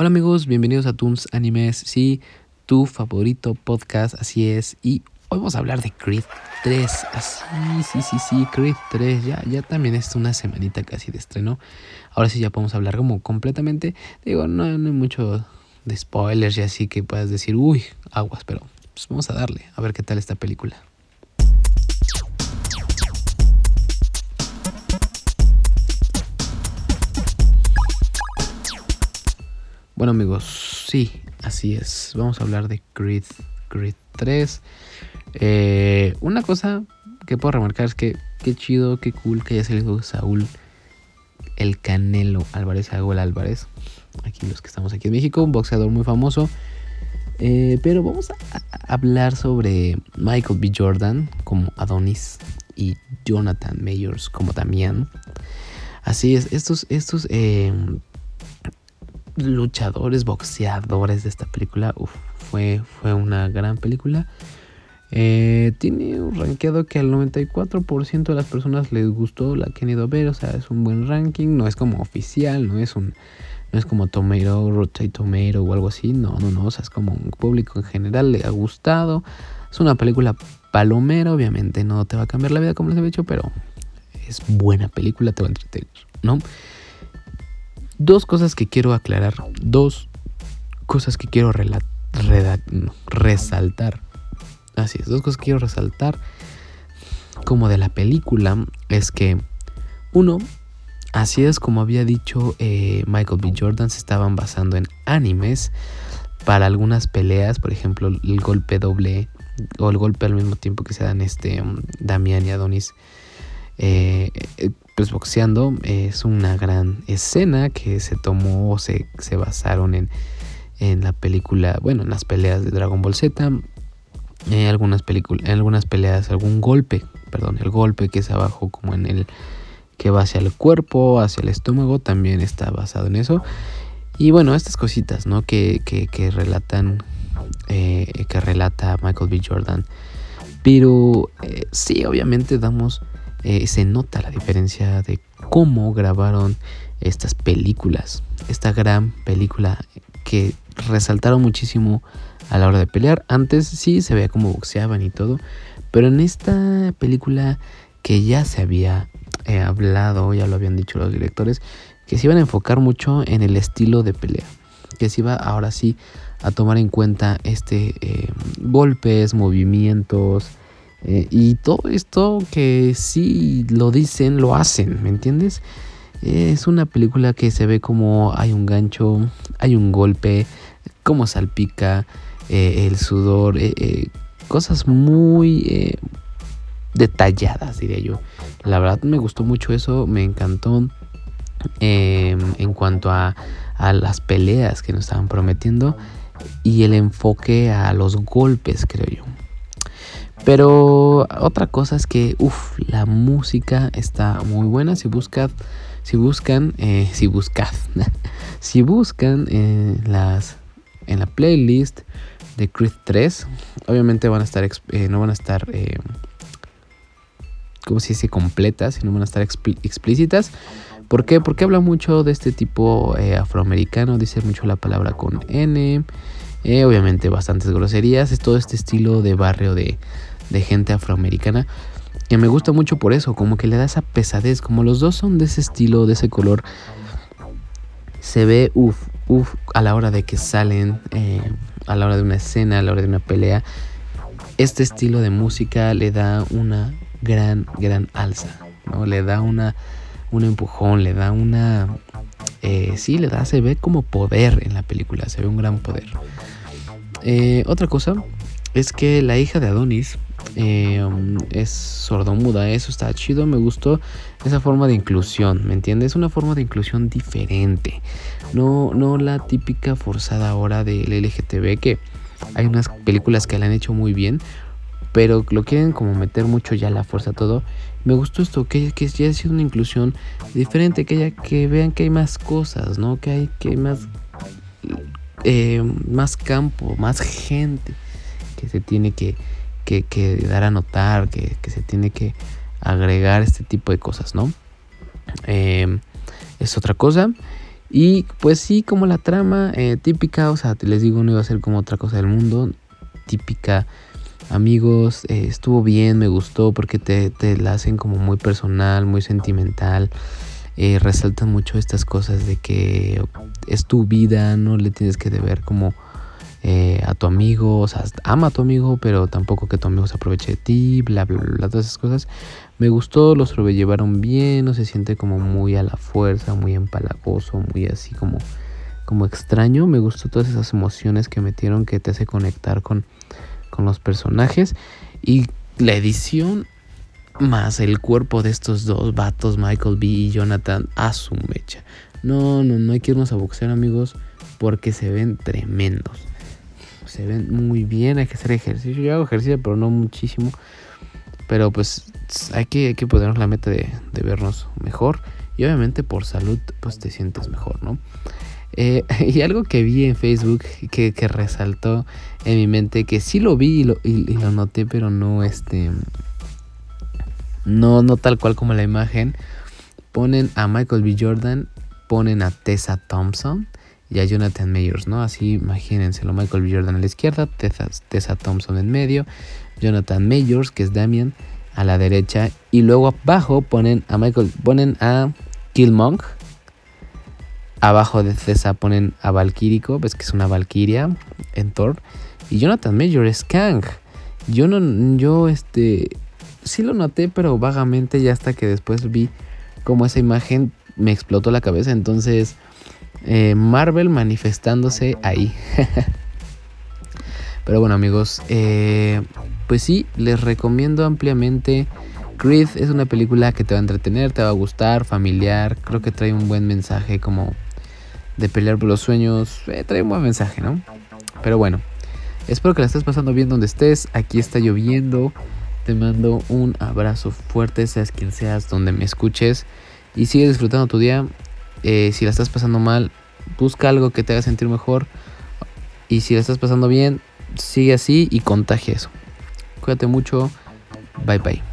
Hola amigos, bienvenidos a Toons Animes, sí, tu favorito podcast, así es. Y hoy vamos a hablar de Creed 3, así, sí, sí, sí, Creed 3, ya, ya también es una semanita casi de estreno. Ahora sí ya podemos hablar como completamente, digo, no, hay mucho de spoilers y así que puedas decir, uy, aguas, pero pues vamos a darle, a ver qué tal esta película. Bueno amigos, sí, así es. Vamos a hablar de Creed, Creed 3. Eh, una cosa que puedo remarcar es que qué chido, qué cool que haya salido Saúl el Canelo Álvarez, Saúl Álvarez. Aquí los que estamos aquí en México, un boxeador muy famoso. Eh, pero vamos a, hablar sobre Michael B. Jordan como Adonis y Jonathan Mayors como Damián. Así es, estos, estos eh, luchadores, boxeadores de esta película. fue, fue una gran película. Eh, tiene un rankeado que al 94% de las personas les gustó, la que han ido a ver, o sea, es un buen ranking, no es como oficial, no es un no es como Tomato, Rotate Tomato o algo así, no, no, no, o sea, es como un público en general le ha gustado. Es una película palomera, obviamente no te va a cambiar la vida como les he dicho, pero es buena película, te va a entretener, ¿no? Dos cosas que quiero aclarar. Dos cosas que quiero resaltar. Así es, dos cosas que quiero resaltar como de la película es que, uno, así es como había dicho eh, Michael B. Jordan, se estaban basando en animes para algunas peleas, por ejemplo, el golpe doble o el golpe al mismo tiempo que se dan este Damián y Adonis. Eh, eh, pues boxeando es una gran escena que se tomó o se, se basaron en, en, la película, bueno, en las peleas de Dragon Ball Z, en algunas, en algunas peleas, algún golpe, perdón, el golpe que es abajo como en el que va hacia el cuerpo, hacia el estómago, también está basado en eso. Y bueno, estas cositas, ¿no? Que, que, que relatan, eh, que relata Michael B. Jordan. Pero eh, sí, obviamente damos eh, se nota la diferencia de cómo grabaron estas películas. Esta gran película que resaltaron muchísimo a la hora de pelear. Antes sí se veía como boxeaban y todo. Pero en esta película que ya se había eh, hablado, ya lo habían dicho los directores, que se iban a enfocar mucho en el estilo de pelea. Que se iba ahora sí a tomar en cuenta este eh, golpes, movimientos, eh, y todo esto que sí lo dicen, lo hacen, ¿me entiendes? es una película que se ve como hay un gancho, hay un golpe, como salpica eh, el sudor, eh, cosas muy detalladas, diría yo. La verdad me gustó mucho eso, me encantó em, en cuanto a, a las peleas que nos estaban prometiendo y el enfoque a los golpes, creo yo. Pero otra cosa es que, uff, la música está muy buena. Si buscan, si buscan, eh, si buscad, si buscan eh, las, en la playlist de Creed 3, obviamente van a estar, eh, no van a estar, como si dice, completas, sino van a estar explícitas. ¿Por qué? Porque habla mucho de este tipo afroamericano, dice mucho la palabra con N. obviamente bastantes groserías, es todo este estilo de barrio de, de gente afroamericana que me gusta mucho por eso, como que le da esa pesadez, como los dos son de ese estilo, de ese color, se ve uff, uff, a la hora de que salen, eh, a la hora de una escena, a la hora de una pelea, este estilo de música le da una gran, gran alza, ¿no? Le da una, un empujón, le da una, eh, sí, le da, se ve como poder en la película, se ve un gran poder. Eh, otra cosa es que la hija de Adonis, eh, es sordomuda. Eso está chido, me gustó esa forma de inclusión, ¿me entiendes? Una forma de inclusión diferente. No, no la típica forzada ahora del LGTB que hay unas películas que la han hecho muy bien, pero lo quieren como meter mucho ya la fuerza todo. Me gustó esto, que, que ya ha sido una inclusión diferente, que, ya, que vean que hay más cosas, ¿no? Que hay, que hay más, eh, más campo, más gente que se tiene que, que, dar a notar, que, se tiene que agregar este tipo de cosas, ¿no? Em, es otra cosa. Y pues sí, como la trama eh, típica, o sea, les digo, no iba a ser como otra cosa del mundo, típica. Amigos, eh, estuvo bien, me gustó porque te, te, la hacen como muy personal, muy sentimental. Eh, resaltan mucho estas cosas de que es tu vida, no le tienes que deber como eh, a tu amigo, o sea, ama a tu amigo, pero tampoco que tu amigo se aproveche de ti, bla, bla, bla, todas esas cosas. Me gustó, lo sobrellevaron bien, no se siente como muy a la fuerza, muy empalagoso, muy así como, como extraño. Me gustó todas esas emociones que metieron que te hace conectar con, con los personajes. Y la edición más el cuerpo de estos dos vatos, Michael B y Jonathan, a su mecha. No, no, no hay que irnos a boxear, amigos, porque se ven tremendos. Se ven muy bien, hay que hacer ejercicio. Yo hago ejercicio, pero no muchísimo. Pero pues hay que, hay que ponernos la meta de, vernos mejor. Y obviamente por salud, pues te sientes mejor, ¿no? Eh, y algo que vi en Facebook que, resaltó en mi mente, que sí lo vi y lo, y lo noté, pero no este no, no tal cual como la imagen. Ponen a Michael B. Jordan, ponen a Tessa Thompson y a Jonathan Mayers, ¿no? Así imagínenselo, Michael. Jordan a la izquierda, Tessa, Thompson en medio, Jonathan Mayers, que es Damien, a la derecha, y luego abajo ponen a Michael, ponen a Killmonk, abajo de Tessa ponen a Valkyrico, ves que es una Valkyria en Thor, y Jonathan Mayers es Kang. Yo no, yo este, sí lo noté, pero vagamente ya hasta que después vi cómo esa imagen me explotó la cabeza. Entonces, eh, Marvel manifestándose ahí. pero bueno amigos, eh, pues sí, les recomiendo ampliamente. Creed es una película que te va a entretener, te va a gustar, familiar. Creo que trae un buen mensaje como de pelear por los sueños. Eh, trae un buen mensaje, ¿no? Pero bueno, espero que la estés pasando bien donde estés. Aquí está lloviendo. Te mando un abrazo fuerte, seas quien seas, donde me escuches. Y sigue disfrutando tu día. Eh, si la estás pasando mal, busca algo que te haga sentir mejor. Y si la estás pasando bien, sigue así y contagia eso. Cuídate mucho. Bye bye.